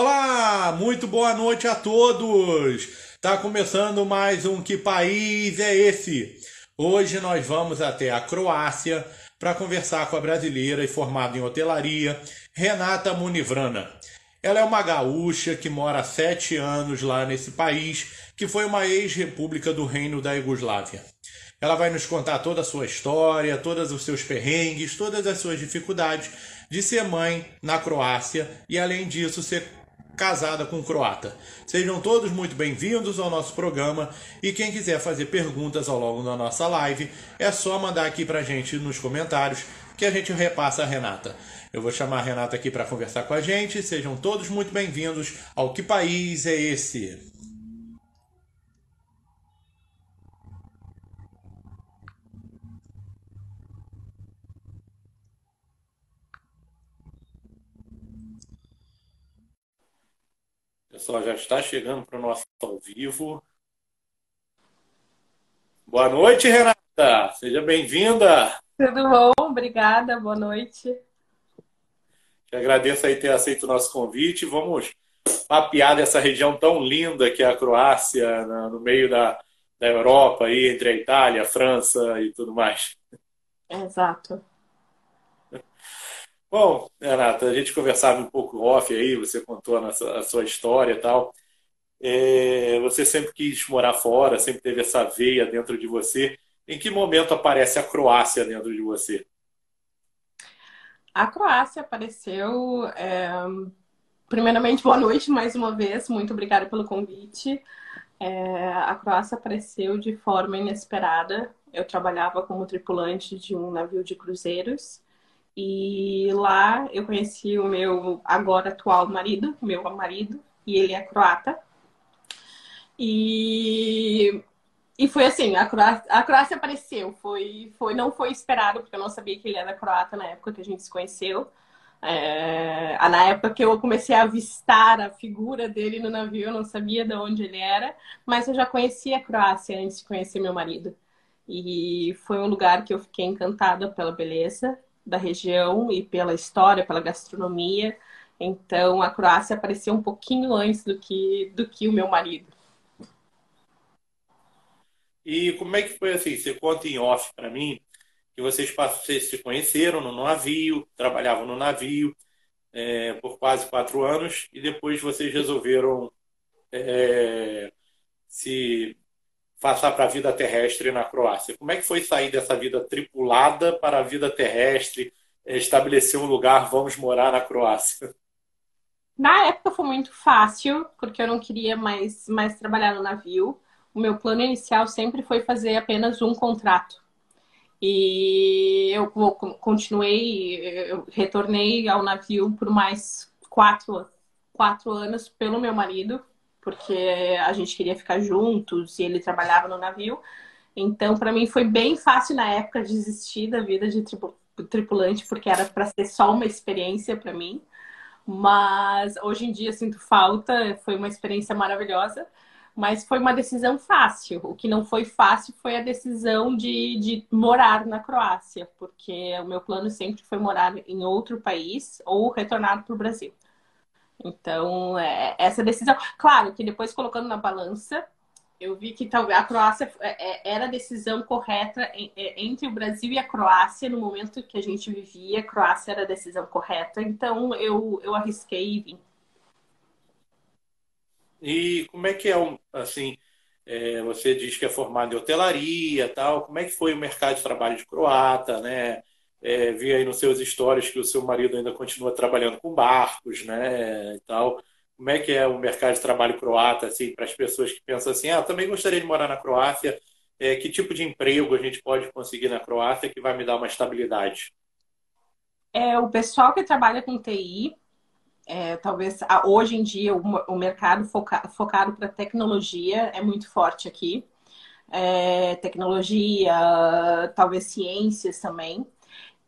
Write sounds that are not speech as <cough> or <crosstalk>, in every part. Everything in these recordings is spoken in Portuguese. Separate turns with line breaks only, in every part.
Olá, muito boa noite a todos. Tá começando mais um Que País é esse? Hoje nós vamos até a Croácia para conversar com a brasileira e formada em hotelaria, Renata Munivrana. Ela é uma gaúcha que mora há sete anos lá nesse país, que foi uma ex-república do Reino da Iugoslávia. Ela vai nos contar toda a sua história, todos os seus perrengues, todas as suas dificuldades de ser mãe na Croácia e, além disso, ser casada com um croata. Sejam todos muito bem-vindos ao nosso programa e quem quiser fazer perguntas ao longo da nossa live é só mandar aqui pra gente nos comentários que a gente repassa a Renata. Eu vou chamar a Renata aqui para conversar com a gente. Sejam todos muito bem-vindos ao Que País é Esse? Pessoal, já está chegando para o nosso ao vivo. Boa noite, Renata. Seja bem-vinda.
Tudo bom? Obrigada. Boa noite.
Te agradeço aí ter aceito o nosso convite. Vamos papear dessa região tão linda que é a Croácia, no meio da, da Europa, aí, entre a Itália, a França e tudo mais.
Exato.
Bom, Renata, a gente conversava um pouco off aí, você contou a, nossa, a sua história e tal. É, você sempre quis morar fora, sempre teve essa veia dentro de você. Em que momento aparece a Croácia dentro de você?
A Croácia apareceu. É... Primeiramente, boa noite mais uma vez. Muito obrigada pelo convite. É... A Croácia apareceu de forma inesperada. Eu trabalhava como tripulante de um navio de cruzeiros e lá eu conheci o meu agora atual marido, meu marido, e ele é croata. E, e foi assim, a Croácia, a Croácia apareceu, foi, foi, não foi esperado, porque eu não sabia que ele era croata na época que a gente se conheceu. É, na época que eu comecei a avistar a figura dele no navio, eu não sabia de onde ele era, mas eu já conhecia a Croácia antes de conhecer meu marido. E foi um lugar que eu fiquei encantada pela beleza, da região e pela história, pela gastronomia. Então a Croácia apareceu um pouquinho antes do que, do que o meu marido.
E como é que foi assim? Você conta em off para mim que vocês, vocês se conheceram no navio, trabalhavam no navio é, por quase quatro anos e depois vocês resolveram é, se passar para a vida terrestre na Croácia. Como é que foi sair dessa vida tripulada para a vida terrestre, estabelecer um lugar, vamos morar na Croácia?
Na época foi muito fácil, porque eu não queria mais, mais trabalhar no navio. O meu plano inicial sempre foi fazer apenas um contrato. E eu continuei, eu retornei ao navio por mais quatro, quatro anos pelo meu marido, porque a gente queria ficar juntos e ele trabalhava no navio. Então, para mim foi bem fácil na época desistir da vida de tripulante, porque era para ser só uma experiência para mim. Mas hoje em dia sinto falta, foi uma experiência maravilhosa, mas foi uma decisão fácil. O que não foi fácil foi a decisão de, de morar na Croácia, porque o meu plano sempre foi morar em outro país ou retornar para o Brasil. Então, é, essa decisão. Claro que depois colocando na balança, eu vi que talvez a Croácia é, é, era a decisão correta é, entre o Brasil e a Croácia no momento que a gente vivia. A Croácia era a decisão correta. Então, eu, eu arrisquei e vim.
E como é que é, assim, é, você diz que é formado em hotelaria tal, como é que foi o mercado de trabalho de croata, né? É, vi aí nos seus stories que o seu marido ainda continua trabalhando com barcos, né, e tal. Como é que é o mercado de trabalho croata, assim, para as pessoas que pensam assim, ah, também gostaria de morar na Croácia, é, que tipo de emprego a gente pode conseguir na Croácia que vai me dar uma estabilidade?
É, o pessoal que trabalha com TI, é, talvez hoje em dia o, o mercado foca, focado para tecnologia é muito forte aqui. É, tecnologia, talvez ciências também.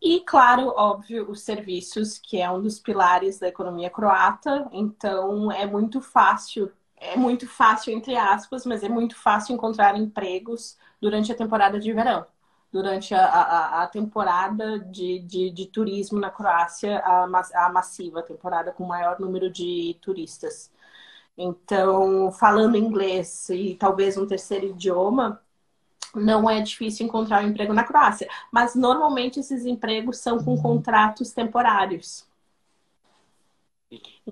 E, claro, óbvio, os serviços, que é um dos pilares da economia croata. Então, é muito fácil, é muito fácil, entre aspas, mas é muito fácil encontrar empregos durante a temporada de verão. durante a, a, a temporada de, de, de, turismo na Croácia, a, a massiva, temporada com maior número de turistas. Então, falando inglês e talvez um terceiro idioma, não é difícil encontrar um emprego na Croácia. Mas normalmente esses empregos são com contratos temporários.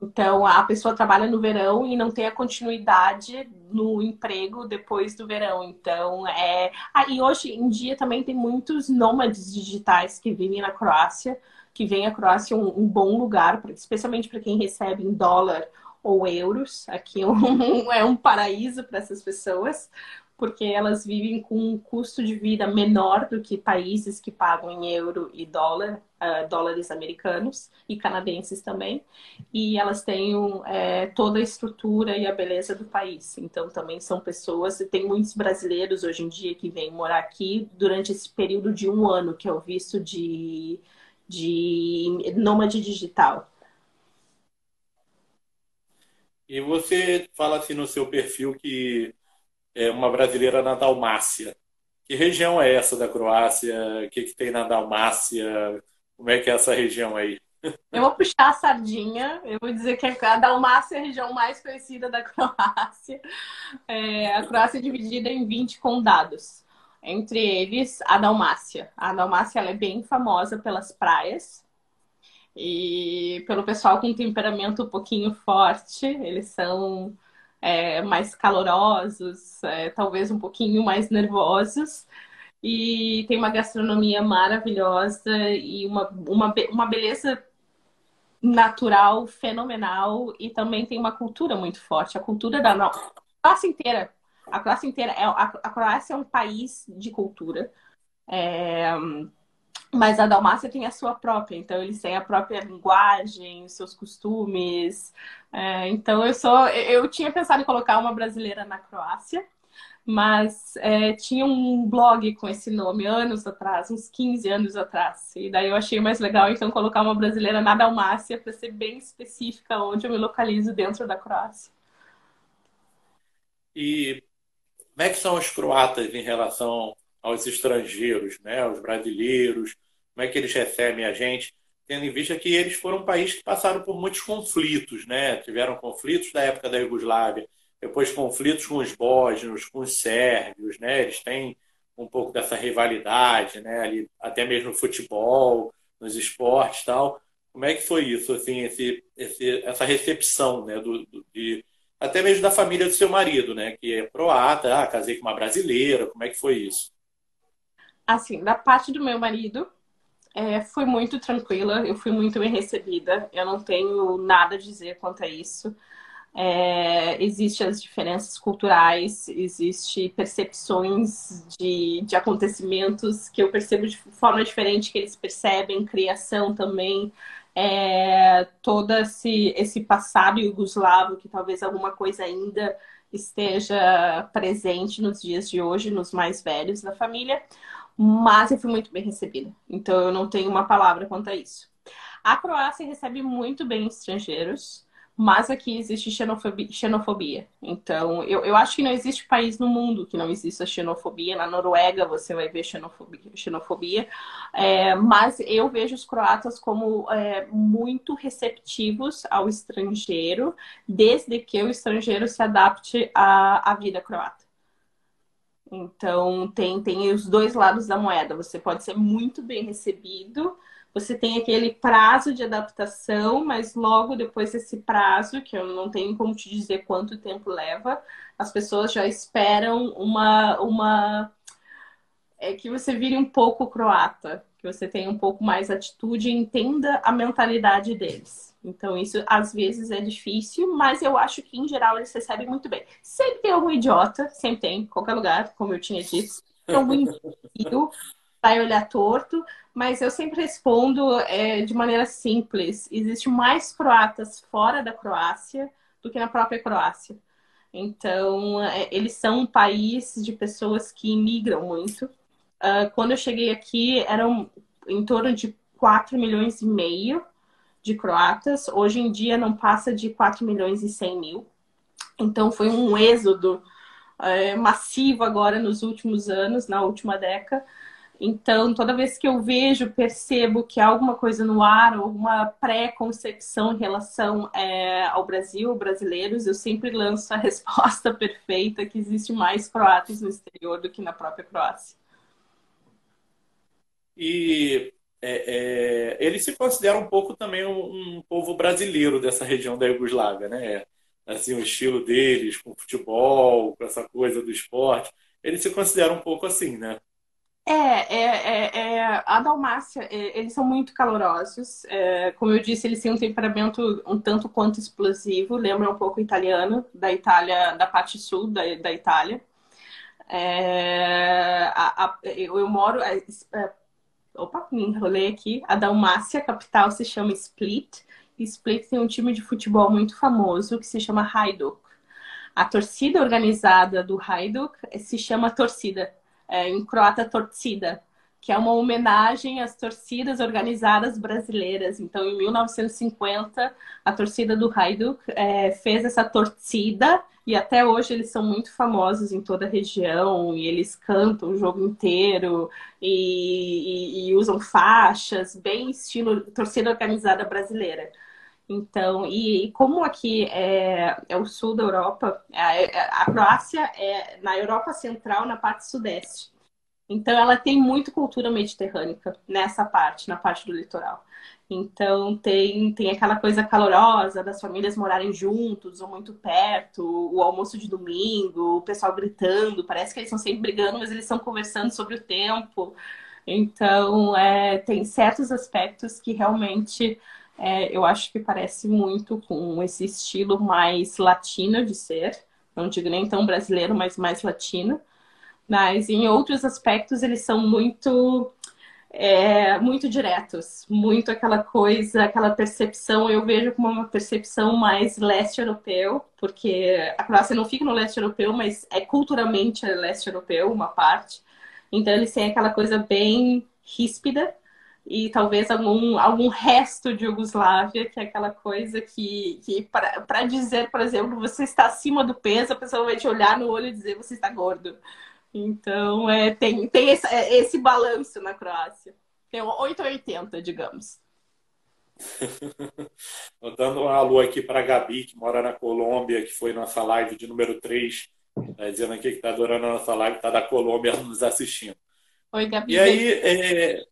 Então, a pessoa trabalha no verão e não tem a continuidade no emprego depois do verão. Então, é. Ah, e hoje em dia também tem muitos nômades digitais que vivem na Croácia, que vem a Croácia um, um bom lugar, especialmente para quem recebe em dólar ou euros. Aqui é um, <laughs> é um paraíso para essas pessoas, porque elas vivem com um custo de vida menor do que países que pagam em euro e dólar, uh, dólares americanos e canadenses também, e elas têm é, toda a estrutura e a beleza do país. Então também são pessoas, e tem muitos brasileiros hoje em dia que vêm morar aqui durante esse período de um ano, que é o visto de, de nômade digital.
E você fala assim no seu perfil que é, uma brasileira na Dalmácia. Que região é essa da Croácia? O que, que tem na Dalmácia? Como é que é essa região aí? <laughs>
Eu vou puxar a sardinha. Eu vou dizer que a Dalmácia é a região mais conhecida da <laughs> Croácia. É, a Croácia é dividida em 20 condados. Entre eles, a Dalmácia. A Dalmácia é bem famosa pelas praias e pelo pessoal com temperamento um pouquinho forte. Eles são é, mais calorosos, é, talvez um pouquinho mais nervosos. E tem uma gastronomia maravilhosa e uma, uma, uma beleza natural fenomenal e também tem uma cultura muito forte. A cultura da a classe inteira. A classe inteira. É, a, a Croácia é um país de cultura. É, mas a Dalmácia tem a sua própria, então eles têm a própria linguagem, os seus costumes. É, então eu sou, eu tinha pensado em colocar uma brasileira na Croácia, mas é, tinha um blog com esse nome anos atrás, uns 15 anos atrás. E daí eu achei mais legal então colocar uma brasileira na Dalmácia para ser bem específica onde eu me localizo dentro da Croácia.
E como é que são os croatas em relação aos estrangeiros, né, aos brasileiros, como é que eles recebem a gente, tendo em vista que eles foram um país que passaram por muitos conflitos, né? Tiveram conflitos da época da Iugoslávia, depois conflitos com os bósnios, com os sérvios, né? Eles têm um pouco dessa rivalidade, né? Ali, até mesmo no futebol, nos esportes, tal. Como é que foi isso, assim, esse, esse, essa recepção, né? Do, do de, até mesmo da família do seu marido, né? Que é croata, ah, casei com uma brasileira. Como é que foi isso?
Assim, da parte do meu marido, é, foi muito tranquila, eu fui muito bem recebida, eu não tenho nada a dizer quanto a isso. É, Existem as diferenças culturais, existe percepções de, de acontecimentos que eu percebo de forma diferente que eles percebem, criação também, é, todo esse, esse passado iugoslavo, que talvez alguma coisa ainda esteja presente nos dias de hoje, nos mais velhos da família mas eu fui muito bem recebida. Então eu não tenho uma palavra quanto a isso. A Croácia recebe muito bem estrangeiros, mas aqui existe xenofobia. Então, eu, eu acho que não existe país no mundo que não exista xenofobia. Na Noruega você vai ver xenofobia. xenofobia. É, mas eu vejo os croatas como é, muito receptivos ao estrangeiro, desde que o estrangeiro se adapte à, à vida croata. Então, tem, tem os dois lados da moeda. Você pode ser muito bem recebido, você tem aquele prazo de adaptação, mas logo depois desse prazo, que eu não tenho como te dizer quanto tempo leva, as pessoas já esperam uma. uma é que você vire um pouco croata, que você tenha um pouco mais atitude e entenda a mentalidade deles. Então, isso às vezes é difícil, mas eu acho que em geral eles recebem muito bem. Sempre tem algum idiota, sempre tem, em qualquer lugar, como eu tinha dito. Tem algum imbecil, vai olhar torto, mas eu sempre respondo é, de maneira simples. Existem mais croatas fora da Croácia do que na própria Croácia. Então, é, eles são um país de pessoas que imigram muito. Uh, quando eu cheguei aqui, eram em torno de 4 milhões e meio de croatas. Hoje em dia não passa de 4 milhões e 100 mil. Então foi um êxodo é, massivo agora nos últimos anos, na última década. Então, toda vez que eu vejo, percebo que há alguma coisa no ar, alguma pré-concepção em relação é, ao Brasil, brasileiros, eu sempre lanço a <laughs> resposta perfeita que existe mais croatas no exterior do que na própria Croácia.
E é, é, eles se consideram um pouco também um, um, povo brasileiro dessa região da Iugoslávia, né? Assim, o estilo deles com futebol, com essa coisa do esporte, eles se consideram um pouco assim, né?
É, é, é, é, a Dalmácia, é, eles são muito calorosos. É, como eu disse, eles têm um temperamento um tanto quanto explosivo, lembra um pouco italiano, da Itália, da parte sul da, da Itália. A, a, eu, eu, moro. Opa, me enrolei aqui. A Dalmácia, a capital, se chama Split. Split tem um time de futebol muito famoso que se chama Hajduk. A torcida organizada do Hajduk se chama Torcida é, em croata torcida, que é uma homenagem às torcidas organizadas brasileiras. Então, em 1950, a torcida do Hajduk é, fez essa torcida e até hoje eles são muito famosos em toda a região e eles cantam o jogo inteiro e, e, e usam faixas, bem estilo torcida organizada brasileira. Então, e, e, como aqui é, é, o sul da Europa, a, a, Croácia é na Europa Central, na parte sudeste. Então, ela tem muito cultura mediterrânea nessa parte, na parte do litoral. Então, tem, tem aquela coisa calorosa das famílias morarem juntos ou muito perto, o almoço de domingo, o pessoal gritando. Parece que eles estão sempre brigando, mas eles estão conversando sobre o tempo. Então, é, tem certos aspectos que realmente é, eu acho que parece muito com esse estilo mais latino de ser. Não digo nem tão brasileiro, mas mais latino. Mas em outros aspectos eles são muito é, muito diretos, muito aquela coisa, aquela percepção, eu vejo como uma percepção mais leste europeu, porque a Croácia não fica no leste europeu, mas é culturalmente leste europeu, uma parte. Então eles têm aquela coisa bem ríspida, e talvez algum, algum resto de Yugoslávia, que é aquela coisa que, que para dizer, por exemplo, você está acima do peso, a pessoa vai te olhar no olho e dizer você está gordo. Então, é, tem, tem esse, é, esse balanço na Croácia. Tem 880, digamos. <laughs>
Dando um alô aqui para a Gabi, que mora na Colômbia, que foi nossa live de número 3, tá dizendo aqui que está adorando a nossa live, está da Colômbia nos assistindo.
Oi, Gabi.
E aí, é,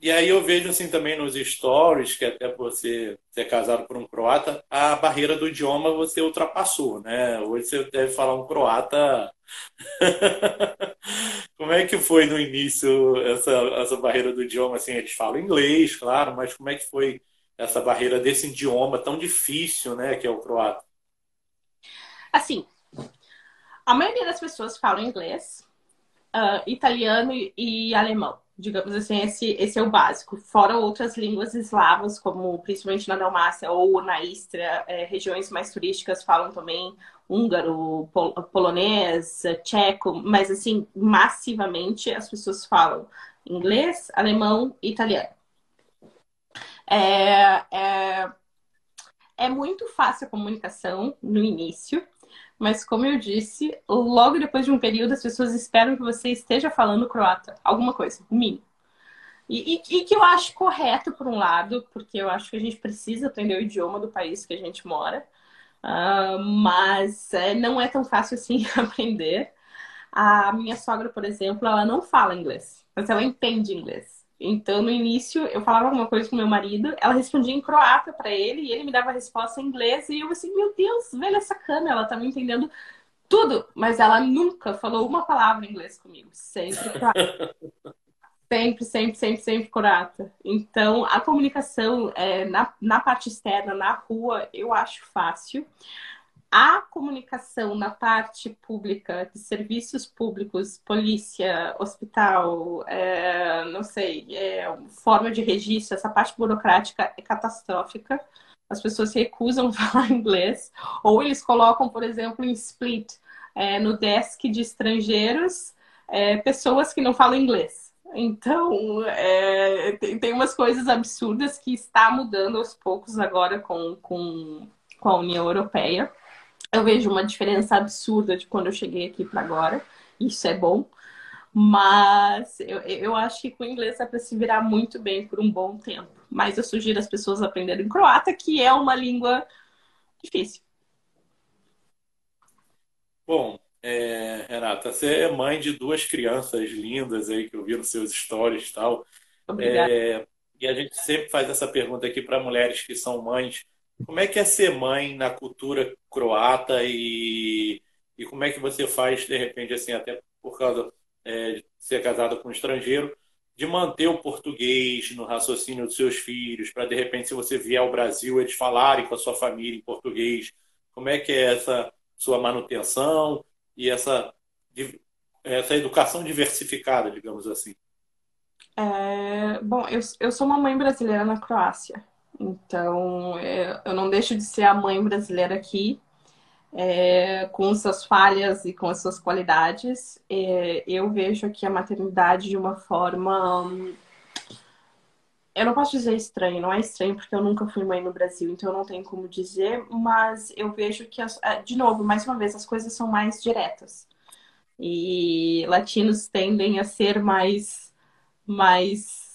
e aí eu vejo assim também nos stories, que até você ser casado por um croata, a barreira do idioma você ultrapassou, né? Hoje você deve falar um croata. <laughs> como é que foi no início essa, essa barreira do idioma? Assim, eles falam inglês, claro, mas como é que foi essa barreira desse idioma tão difícil, né, que é o croata?
Assim, a maioria das pessoas falam inglês, uh, italiano e alemão digamos assim, esse, esse é o básico. Fora outras línguas eslavas, como principalmente na Dalmácia ou na Istria, é, regiões mais turísticas falam também húngaro, pol polonês, tcheco, mas assim, massivamente as pessoas falam inglês, alemão e italiano. É, é, é muito fácil a comunicação no início, mas como eu disse, logo depois de um período as pessoas esperam que você esteja falando croata, alguma coisa, mínimo. E, e, e, que eu acho correto, por um lado, porque eu acho que a gente precisa aprender o idioma do país que a gente mora, uh, mas é, não é tão fácil assim <laughs> aprender. A minha sogra, por exemplo, ela não fala inglês, mas ela entende inglês. Então, no início, eu falava alguma coisa com meu marido, ela respondia em croata para ele e ele me dava a resposta em inglês e eu assim, meu Deus, velha sacana, ela tá me entendendo tudo, mas ela nunca falou uma palavra em inglês comigo, sempre croata. <laughs> sempre, sempre, sempre, sempre croata. Então, a comunicação é, na, na parte externa, na rua, eu acho fácil a comunicação na parte pública, de serviços públicos, polícia, hospital, é, não sei, é, forma de registro, essa parte burocrática é catastrófica. As pessoas se recusam a <laughs> falar inglês, ou eles colocam, por exemplo, em split, é, no desk de estrangeiros, é, pessoas que não falam inglês. Então, é, tem, tem umas coisas absurdas que está mudando aos poucos agora com, com, com a União Europeia eu vejo uma diferença absurda de quando eu cheguei aqui para agora. Isso é bom. Mas eu, eu acho que com o inglês é para se virar muito bem por um bom tempo. Mas eu sugiro as pessoas aprenderem croata, que é uma língua difícil.
Bom, é, Renata, você é mãe de duas crianças lindas aí que eu vi nos seus stories e tal.
Obrigada. É,
e a gente sempre faz essa pergunta aqui para mulheres que são mães. Como é que é ser mãe na cultura croata e, e como é que você faz, de repente, assim, até por causa é, de ser casada com um estrangeiro, de manter o português no raciocínio dos seus filhos, para de repente, se você vier ao Brasil, eles falarem com a sua família em português. Como é que é essa sua manutenção e essa, essa educação diversificada, digamos assim?
É, bom, eu, eu sou uma mãe brasileira na Croácia, então é, eu não deixo de ser a mãe brasileira aqui, é, com suas falhas e com as suas qualidades. É, eu vejo aqui a maternidade de uma forma. Eu não posso dizer estranho, não é estranho porque eu nunca fui mãe no Brasil, então eu não tenho como dizer, mas eu vejo que, as, é, de novo, mais uma vez, as coisas são mais diretas. E latinos tendem a ser mais mais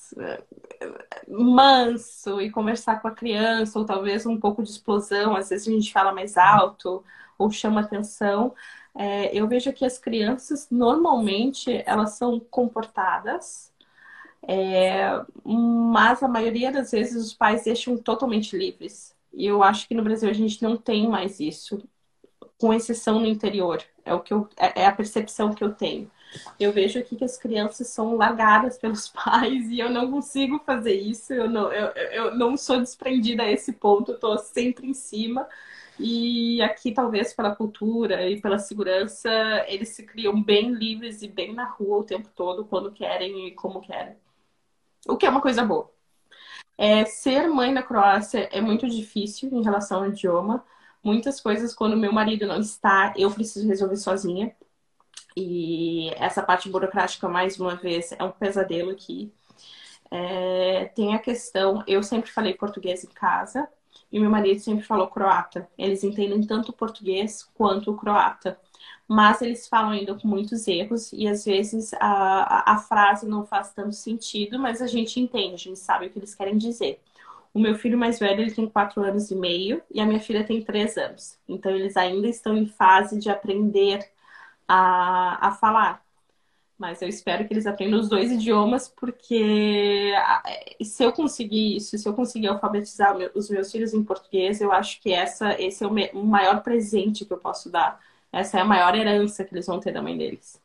manso e conversar com a criança, ou talvez um pouco de explosão, às vezes a gente fala mais alto ou chama atenção. É, eu vejo que as crianças, normalmente, elas são comportadas, é, mas a maioria das vezes os pais deixam totalmente livres. E eu acho que no Brasil a gente não tem mais isso, com exceção no interior. É, o que eu, é, é a percepção que eu tenho. Eu vejo aqui que as crianças são largadas pelos <laughs> pais e eu não consigo fazer isso. Eu não, eu, eu não sou desprendida a esse ponto, eu tô sempre em cima. E aqui, talvez pela cultura e pela segurança, eles se criam bem livres e bem na rua o tempo todo, quando querem e como querem. O que é uma coisa boa. É, ser mãe na Croácia é muito difícil em relação ao idioma. Muitas coisas, quando meu marido não está, eu preciso resolver sozinha. E essa parte burocrática, mais uma vez, é um pesadelo aqui. É, tem a questão, eu sempre falei português em casa e meu marido sempre falou croata. Eles entendem tanto o português quanto o croata. Mas eles falam ainda com muitos erros e às vezes a, a, frase não faz tanto sentido, mas a gente entende, a gente sabe o que eles querem dizer. O meu filho mais velho ele tem quatro anos e meio e a minha filha tem três anos. Então eles ainda estão em fase de aprender a, a falar. Mas eu espero que eles aprendam os dois idiomas, porque se eu conseguir isso, se eu conseguir alfabetizar os meus filhos em português, eu acho que essa, esse é o maior presente que eu posso dar. Essa é a maior herança que eles vão ter da mãe deles.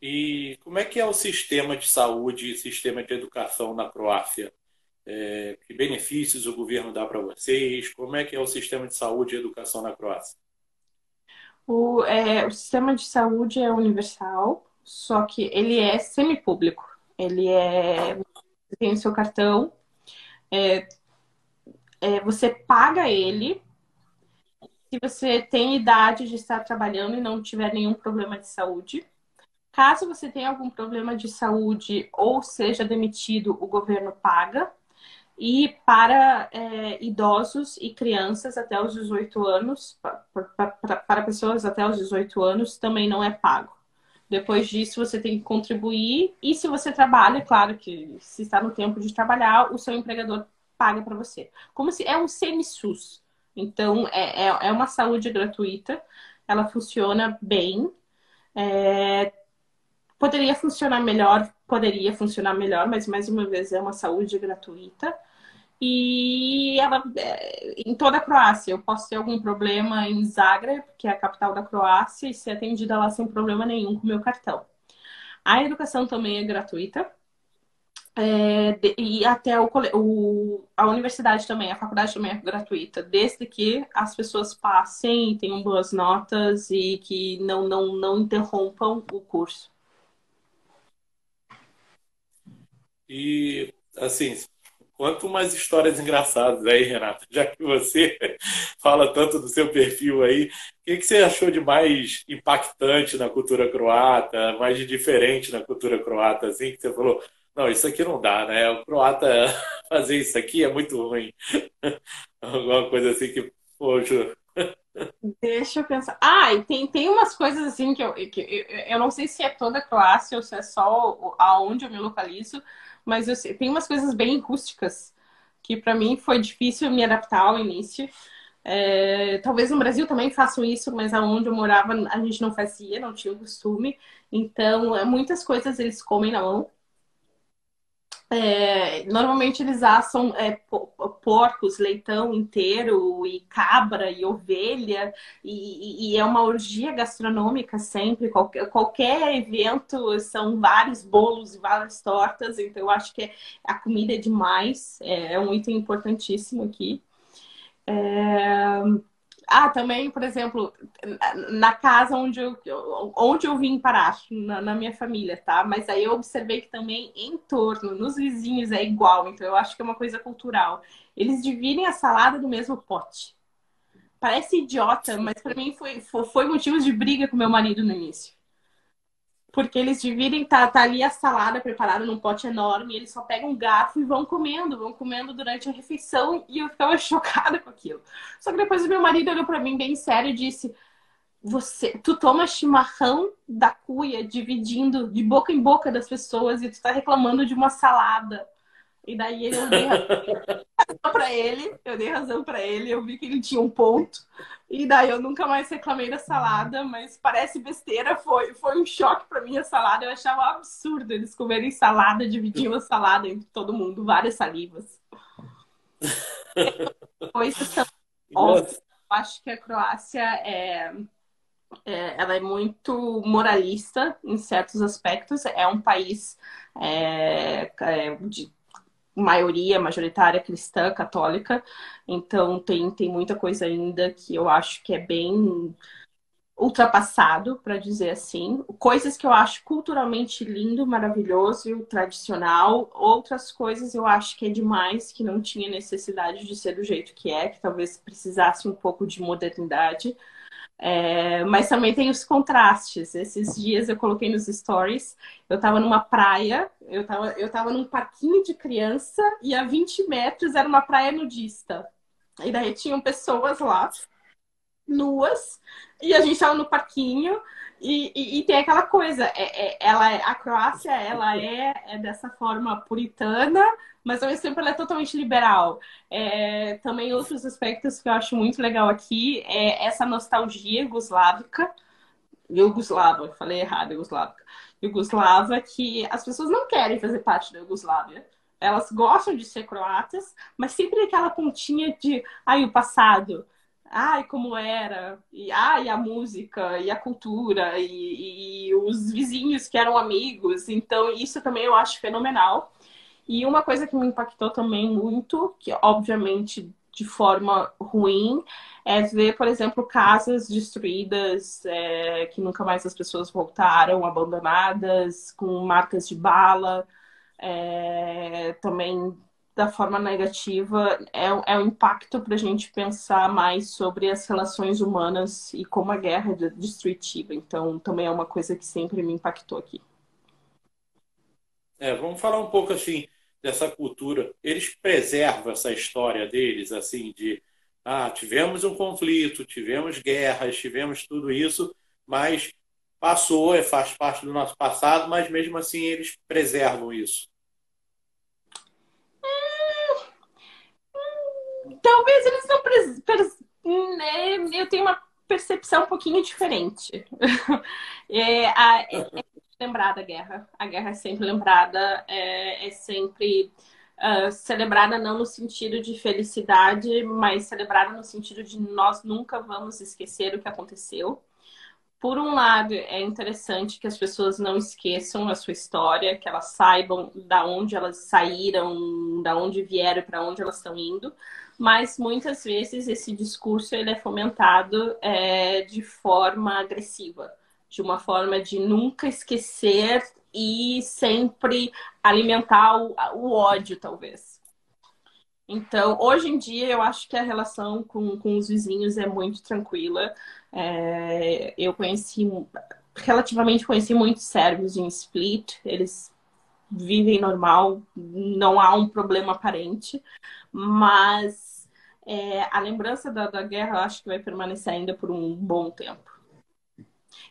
E como é que é o sistema de saúde e sistema de educação na Croácia? É, que benefícios o governo dá para vocês? Como é que é o sistema de saúde e educação na Croácia?
O, é, o sistema de saúde é universal, só que ele é semipúblico. Ele é. Tem o seu cartão, é, é, você paga ele se você tem idade de estar trabalhando e não tiver nenhum problema de saúde. Caso você tenha algum problema de saúde ou seja demitido, o governo paga. E para é, idosos e crianças até os 18 anos, para pessoas até os 18 anos, também não é pago. Depois disso, você tem que contribuir. E se você trabalha, claro que se está no tempo de trabalhar, o seu empregador paga para você. Como se é um semi-SUS. Então, é, é, é, uma saúde gratuita. Ela funciona bem. É, poderia funcionar melhor, poderia funcionar melhor, mas mais uma vez é uma saúde gratuita e ela é, em toda a Croácia. Eu posso ter algum problema em Zagreb, que é a capital da Croácia, e ser atendida lá sem problema nenhum com o meu cartão. A educação também é gratuita. É, e até o, o, a universidade também, a faculdade também é gratuita, desde que as pessoas passem, tenham boas notas e que não, não, não interrompam o curso.
E, assim, Quanto mais histórias engraçadas aí, Renata, já que você <laughs> fala tanto do seu perfil aí, o que, que você achou de mais impactante na cultura croata, mais diferente na cultura croata, assim, que você falou, não, isso aqui não dá, né? O croata <laughs> fazer isso aqui é muito ruim. <laughs> Alguma coisa assim que, poxa,
Deixa eu pensar. Ah, tem, tem umas coisas assim que eu, que eu, eu não sei se é toda a Croácia ou se é só aonde eu me localizo, mas eu tem umas coisas bem rústicas que para mim foi difícil me adaptar ao início. É, talvez no Brasil também façam isso, mas aonde eu morava a gente não fazia, não tinha o costume. Então, é, muitas coisas eles comem na mão. É, normalmente eles assam é, porcos, leitão inteiro, e cabra, e ovelha, e, e, é uma orgia gastronômica sempre. Qualquer, qualquer evento são vários bolos e várias tortas, então eu acho que é, a comida é demais, é, é um item importantíssimo aqui. É... Ah, também, por exemplo, na casa onde eu, onde eu vim parar, na, na, minha família, tá? Mas aí eu observei que também em torno, nos vizinhos, é igual. Então eu acho que é uma coisa cultural. Eles dividem a salada do mesmo pote. Parece idiota, mas para mim foi, foi, foi motivo de briga com meu marido no início. Porque eles dividem, tá, tá ali a salada preparada num pote enorme, eles só pegam um garfo e vão comendo, vão comendo durante a refeição, e eu ficava <laughs> chocada com aquilo. Só que depois meu marido olhou para mim bem sério e disse: você, tu toma chimarrão da cuia dividindo de boca em boca das pessoas e tu tá reclamando de uma salada. E daí eu dei razão para <laughs> ele, eu dei razão para ele, eu vi que ele tinha um ponto. E daí eu nunca mais reclamei da salada, mas parece besteira, foi, foi um choque para mim a salada. Eu achava absurdo eles comerem salada, dividindo a salada entre todo mundo, várias salivas. <laughs> Coisas são óbvias. Acho que a Croácia é, é, ela é muito moralista em certos aspectos. É um país é, é de maioria majoritária cristã, católica. Então tem, tem muita coisa ainda que eu acho que é bem ultrapassado, para dizer assim. Coisas que eu acho culturalmente lindo, maravilhoso, tradicional. Outras coisas eu acho que é demais, que não tinha necessidade de ser do jeito que é, que talvez precisasse um pouco de modernidade. É, mas também tem os contrastes. Esses dias eu coloquei nos stories, eu estava numa praia, eu estava eu tava num parquinho de criança e a 20 metros era uma praia nudista. E daí tinham pessoas lá, nuas, e a gente estava no parquinho e, e, e, tem aquela coisa, é, é, ela, é, a Croácia ela é, é, dessa forma puritana, mas ao mesmo tempo ela é totalmente liberal. É, também outros aspectos que eu acho muito legal aqui é essa nostalgia yugoslávica, Yugoslava, falei errado, Yugoslávica, Yugoslava, que as pessoas não querem fazer parte da Yugoslávia. Elas gostam de ser croatas, mas sempre aquela pontinha de, ai, o passado ai, como era, e ai, a música, e a cultura, e, e, os vizinhos que eram amigos. Então, isso também eu acho fenomenal. E uma coisa que me impactou também muito, que obviamente de forma ruim, é ver, por exemplo, casas destruídas, é, que nunca mais as pessoas voltaram, abandonadas, com marcas de bala. É, também da forma negativa é, é um impacto para a gente pensar mais sobre as relações humanas e como a guerra é destrutiva. Então, também é uma coisa que sempre me impactou aqui.
É, vamos falar um pouco assim dessa cultura. Eles preservam essa história deles, assim, de ah, tivemos um conflito, tivemos guerras, tivemos tudo isso, mas passou, é, faz parte do nosso passado, mas mesmo assim eles preservam isso.
Talvez eles não. Né, eu tenho uma percepção um pouquinho diferente. <laughs> é, a, é, é lembrada a guerra. A guerra é sempre lembrada, é, é sempre uh, celebrada não no sentido de felicidade, mas celebrada no sentido de nós nunca vamos esquecer o que aconteceu. Por um lado, é interessante que as pessoas não esqueçam a sua história, que elas saibam da onde elas saíram, da onde vieram, para onde elas estão indo mas muitas vezes esse discurso ele é fomentado é, de forma agressiva, de uma forma de nunca esquecer e sempre alimentar o, o ódio, talvez. Então, hoje em dia, eu acho que a relação com, com os vizinhos é muito tranquila. É, eu conheci, relativamente conheci muitos sérvios em Split, eles vivem normal, não há um problema aparente, mas é, a lembrança da, da guerra eu acho que vai permanecer ainda por um bom tempo.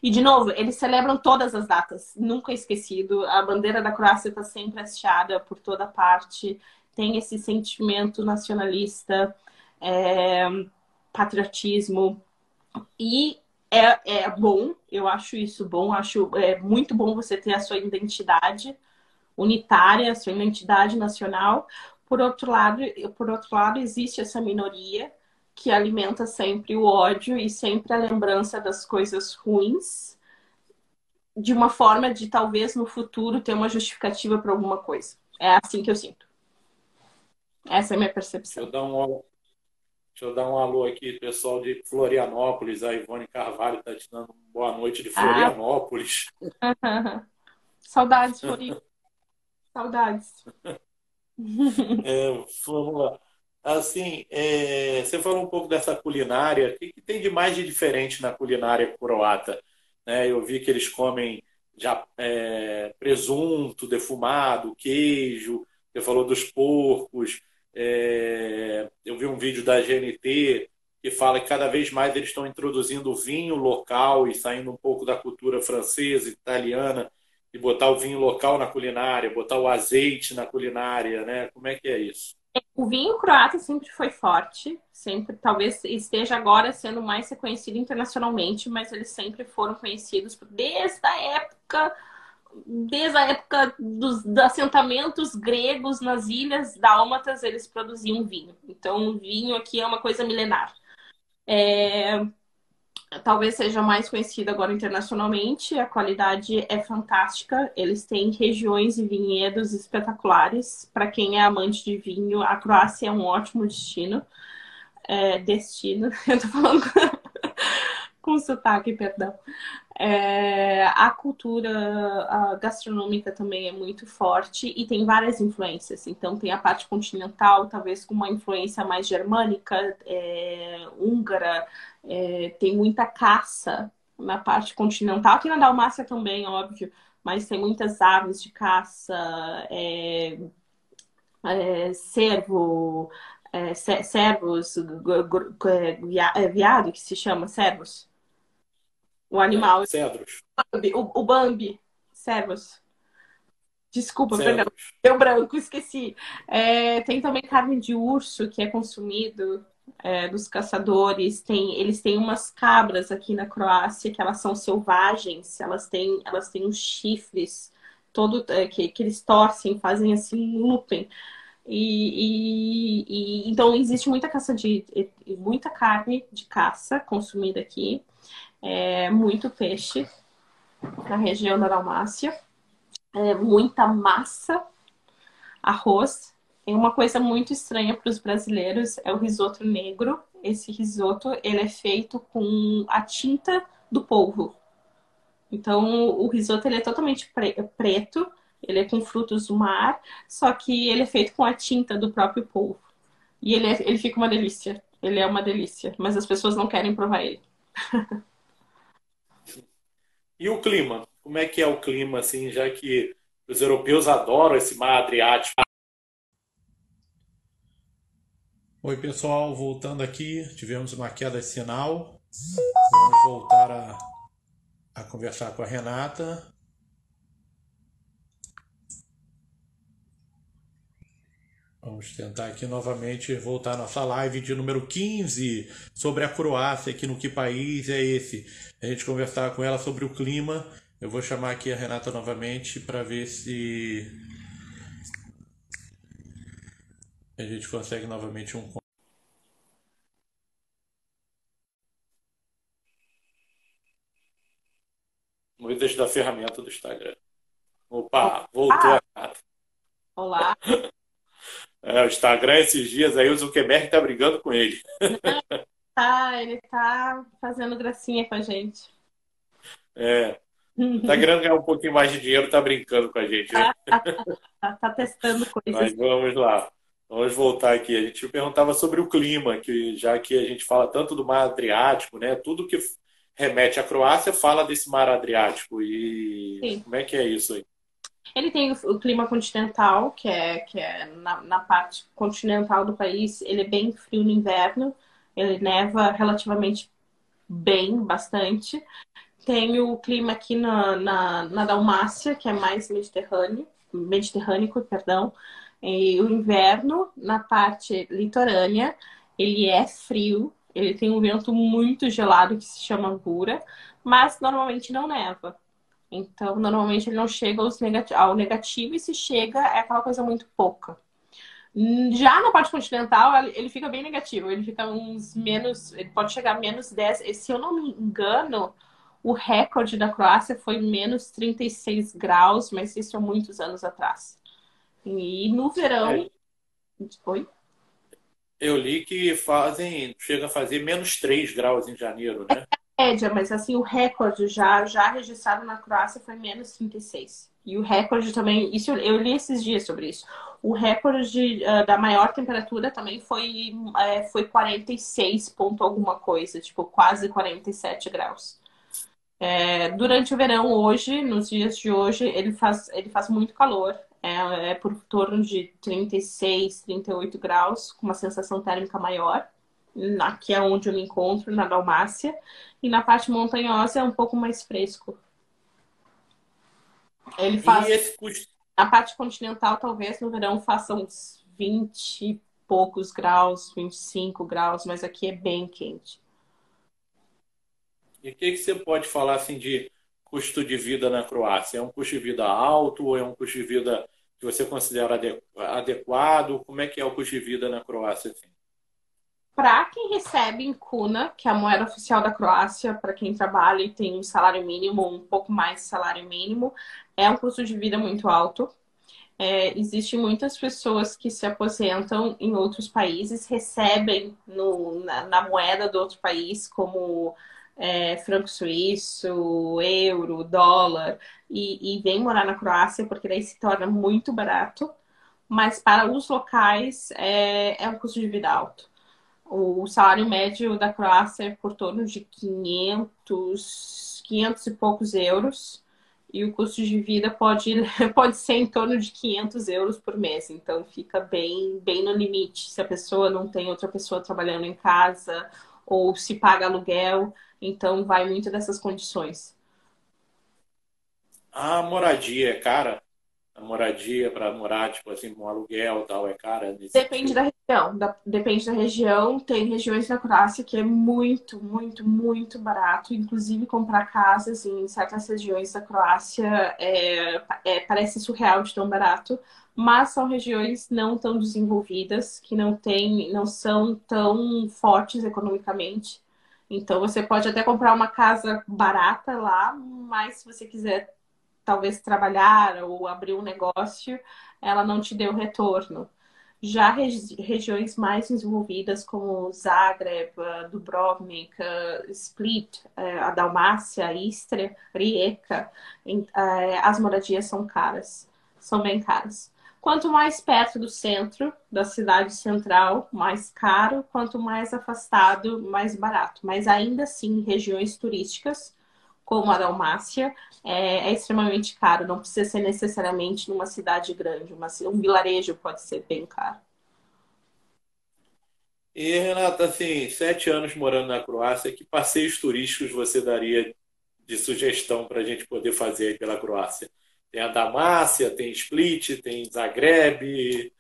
E, de novo, eles celebram todas as datas, nunca esquecido. A bandeira da Croácia está sempre hasteada por toda parte, tem esse sentimento nacionalista, é, patriotismo. E é, é bom, eu acho isso bom, acho é muito bom você ter a sua identidade unitária, a sua identidade nacional. Por outro lado, por outro lado, existe essa minoria que alimenta sempre o ódio e sempre a lembrança das coisas ruins, de uma forma de talvez no futuro ter uma justificativa para alguma coisa. É assim que eu sinto. Essa é a minha percepção.
Deixa eu dar um, deixa eu dar um alô aqui, pessoal de Florianópolis. A Ivone Carvalho está te dando boa noite de Florianópolis.
Ah. <laughs> Saudades, Florianópolis. <laughs> Saudades.
É, vamos lá. Assim, é, você falou um pouco dessa culinária. O que, tem de mais de diferente na culinária croata? Né? Eu vi que eles comem já é, presunto defumado, queijo. Você falou dos porcos. É, eu vi um vídeo da GNT que fala que cada vez mais eles estão introduzindo vinho local e saindo um pouco da cultura francesa, italiana e botar o vinho local na culinária, botar o azeite na culinária, né? Como é que é isso?
O vinho croata sempre foi forte, sempre, talvez esteja agora sendo mais reconhecido internacionalmente, mas eles sempre foram conhecidos desde a época, desde a época dos, dos assentamentos gregos nas ilhas dálmatas, eles produziam vinho. Então, o vinho aqui é uma coisa milenar. É, talvez seja mais conhecida agora internacionalmente. A qualidade é fantástica. Eles têm regiões e vinhedos espetaculares. Para quem é amante de vinho, a Croácia é um ótimo destino. É, destino, <laughs> eu tô falando com sotaque, perdão. É, a cultura a gastronômica também é muito forte e tem várias influências. Então, tem a parte continental, talvez com uma influência mais germânica, é, húngara, é, tem muita caça na parte continental. Aqui na Dalmácia também, óbvio, mas tem muitas aves de caça, cervo, servos, viado que se chama, servos o animal. É,
cedros.
O, o Bambi. Servos. Desculpa, perdão. Deu branco, esqueci. É, tem também carne de urso que é consumido é, dos caçadores. Tem, eles têm umas cabras aqui na Croácia que elas são selvagens. Elas têm, elas têm uns chifres todo é, que, que eles torcem, fazem assim looping. E, e, e, então existe muita caça de muita carne de caça consumida aqui é, muito peixe na região da Dalmácia, é, muita massa, arroz. E uma coisa muito estranha para os brasileiros é o risoto negro. Esse risoto ele é feito com a tinta do polvo. Então o risoto ele é totalmente preto, ele é com frutos do mar, só que ele é feito com a tinta do próprio polvo. E ele, é, ele fica uma delícia. Ele é uma delícia, mas as pessoas não querem provar ele. <laughs>
E o clima? Como é que é o clima, assim, já que os europeus adoram esse mar Adriático? Oi, pessoal, voltando aqui, tivemos uma queda de sinal. Vamos voltar a, a conversar com a Renata. Vamos tentar aqui novamente voltar à nossa live de número 15 sobre a Croácia, aqui no Que País é esse? A gente conversar com ela sobre o clima. Eu vou chamar aqui a Renata novamente para ver se a gente consegue novamente um Muitas da ferramenta do Instagram. Opa, voltou
ah. a Olá. <laughs>
É, o Instagram, esses dias aí, o Zuckerberg tá brigando com ele. <laughs>
Tá, ele tá fazendo gracinha com a gente.
É. Tá querendo ganhar um pouquinho mais de dinheiro, tá brincando com a gente, né?
Tá, <laughs> tá, tá testando coisas.
Mas vamos lá. Vamos voltar aqui. A gente perguntava sobre o clima, que já que a gente fala tanto do mar Adriático, né? Tudo que remete à Croácia fala desse mar Adriático. E Sim. como é que é isso aí?
Ele tem o clima continental, que é, que é na, na parte continental do país, ele é bem frio no inverno, ele neva relativamente bem, bastante. Tem o clima aqui na, na, na Dalmácia, que é mais mediterrâneo, mediterrâneo, perdão. E o inverno, na parte litorânea, ele é frio, ele tem um vento muito gelado que se chama Angura, mas normalmente não neva. Então, normalmente ele não chega ao negativo e se chega é aquela coisa muito pouca. Já na parte continental, ele fica bem negativo. Ele fica uns menos. Ele pode chegar a menos 10. E, se eu não me engano, o recorde da Croácia foi menos 36 graus, mas isso há muitos anos atrás. E no verão. É. Oi?
Eu li que fazem. Chega a fazer menos 3 graus em janeiro, né?
Média, mas assim, o recorde já, já registrado na Croácia foi menos 36. E o recorde também, isso eu li esses dias sobre isso. O recorde uh, da maior temperatura também foi, é, foi 46 ponto alguma coisa, tipo quase 47 graus. É, durante o verão hoje, nos dias de hoje, ele faz, ele faz muito calor. É, é por torno de 36, 38 graus, com uma sensação térmica maior. Aqui é onde eu me encontro, na Dalmácia. E na parte montanhosa é um pouco mais fresco. Ele faz. Esse... Na parte continental, talvez no verão faça uns 20 e poucos graus, 25 graus, mas aqui é bem quente.
E o que, que você pode falar assim de custo de vida na Croácia? É um custo de vida alto ou é um custo de vida que você considera adequado? Como é que é o custo de vida na Croácia? Assim?
Para quem recebe em kuna, que é a moeda oficial da Croácia, para quem trabalha e tem um salário mínimo, um pouco mais de salário mínimo, é um custo de vida muito alto. É, Existem muitas pessoas que se aposentam em outros países, recebem no, na, na, moeda do outro país, como é, franco suíço, euro, dólar, e, e vem morar na Croácia, porque daí se torna muito barato. Mas para os locais é, é um custo de vida alto. O salário médio da Croácia é por torno de 500, 500 e poucos euros. E o custo de vida pode, <laughs> pode ser em torno de 500 euros por mês. Então fica bem, bem no limite. Se a pessoa não tem outra pessoa trabalhando em casa ou se paga aluguel, então vai muito dessas condições.
A moradia é cara? A moradia para morar, tipo assim, um aluguel tal, é cara?
Depende da região. Da, depende da região. Tem regiões na Croácia que é muito, muito, muito barato. Inclusive, comprar casas em certas regiões da Croácia é, é, parece surreal de tão barato. Mas são regiões não tão desenvolvidas, que não, tem, não são tão fortes economicamente. Então, você pode até comprar uma casa barata lá, mas se você quiser talvez trabalhar ou abrir um negócio, ela não te deu retorno. Já regi regiões mais desenvolvidas como Zagreb, uh, Dubrovnik, uh, Split, uh, a Dalmácia, Istria, Rijeka, as moradias são caras, são bem caras. Quanto mais perto do centro, da cidade central, mais caro, quanto mais afastado, mais barato. Mas ainda assim, regiões turísticas, como a Dalmácia, é, é, extremamente caro. Não precisa ser necessariamente numa cidade grande. Uma, um vilarejo pode ser bem caro.
E, Renata, assim, sete anos morando na Croácia, que passeios turísticos você daria de sugestão para a gente poder fazer aí pela Croácia? Tem a Damácia, tem Split, tem Zagreb.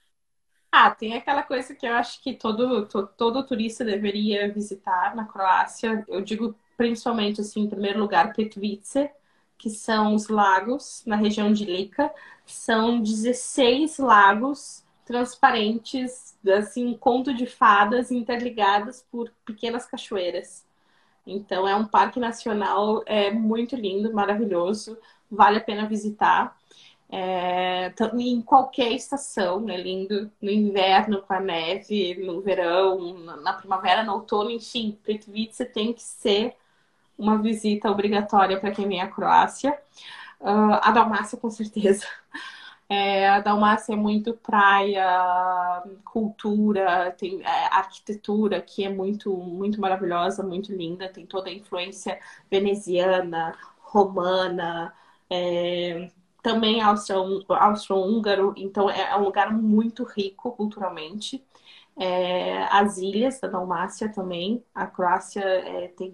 Ah, tem aquela coisa que eu acho que todo, todo, todo turista deveria visitar na Croácia. Eu digo principalmente, assim, em primeiro lugar, Plitvice, que são os lagos na região de Lika. São 16 lagos transparentes, assim, conto de fadas interligadas por pequenas cachoeiras. Então, é um parque nacional é muito lindo, maravilhoso, vale a pena visitar. É, em qualquer estação, é lindo. No inverno, com a neve, no verão, na primavera, no outono, enfim, Plitvice tem que ser uma visita obrigatória para quem vem à Croácia. Uh, a Dalmácia, com certeza. <laughs> É, a Dalmácia é muito praia, cultura, tem é, arquitetura que é muito, muito maravilhosa, muito linda. Tem toda a influência veneziana, romana, é, também austro-húngaro, então é, é um lugar muito rico culturalmente. É, as ilhas da Dalmácia também. A Croácia é, tem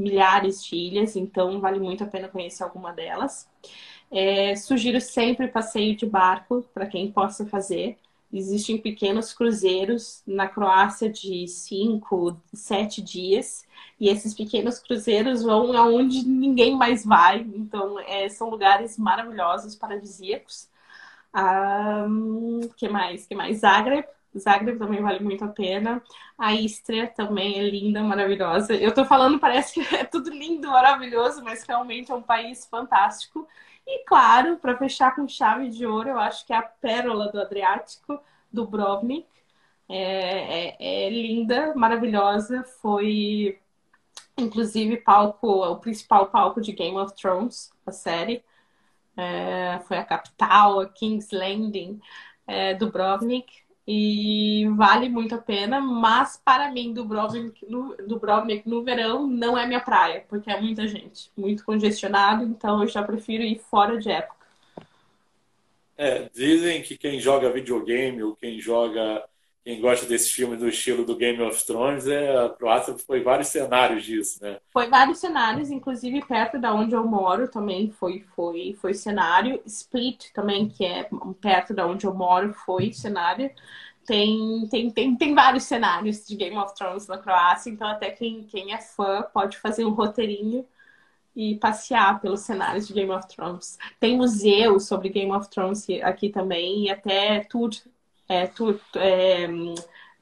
milhares de ilhas, então vale muito a pena conhecer alguma delas. É, sugiro sempre passeio de barco para quem possa fazer. Existem pequenos cruzeiros na Croácia de cinco, sete dias. E esses pequenos cruzeiros vão aonde ninguém mais vai. Então, é, são lugares maravilhosos, paradisíacos. Um, que mais? Que mais? Zagreb. Zagreb também vale muito a pena. A Istria também é linda, maravilhosa. Eu tô falando, parece que <laughs> é tudo lindo, maravilhoso, mas realmente é um país fantástico. E claro, para fechar com chave de ouro, eu acho que é a pérola do Adriático, Dubrovnik. É, é, é linda, maravilhosa. Foi, inclusive, palco, o principal palco de Game of Thrones, a série. É, foi a capital, a King's Landing, é, Dubrovnik e vale muito a pena, mas para mim Dubrovnik no, Dubrovnik no verão não é minha praia, porque é muita gente, muito congestionado, então eu já prefiro ir fora de época.
É, dizem que quem joga videogame ou quem joga quem gosta desse filme do estilo do Game of Thrones, é, a Croácia foi vários cenários disso, né?
Foi vários cenários, inclusive perto da onde eu moro também foi, foi, foi cenário. Split também, que é perto da onde eu moro, foi cenário. Tem, tem, tem, tem vários cenários de Game of Thrones na Croácia, então até quem, quem é fã pode fazer um roteirinho e passear pelos cenários de Game of Thrones. Tem museu sobre Game of Thrones aqui também, e até tour é, tour, é,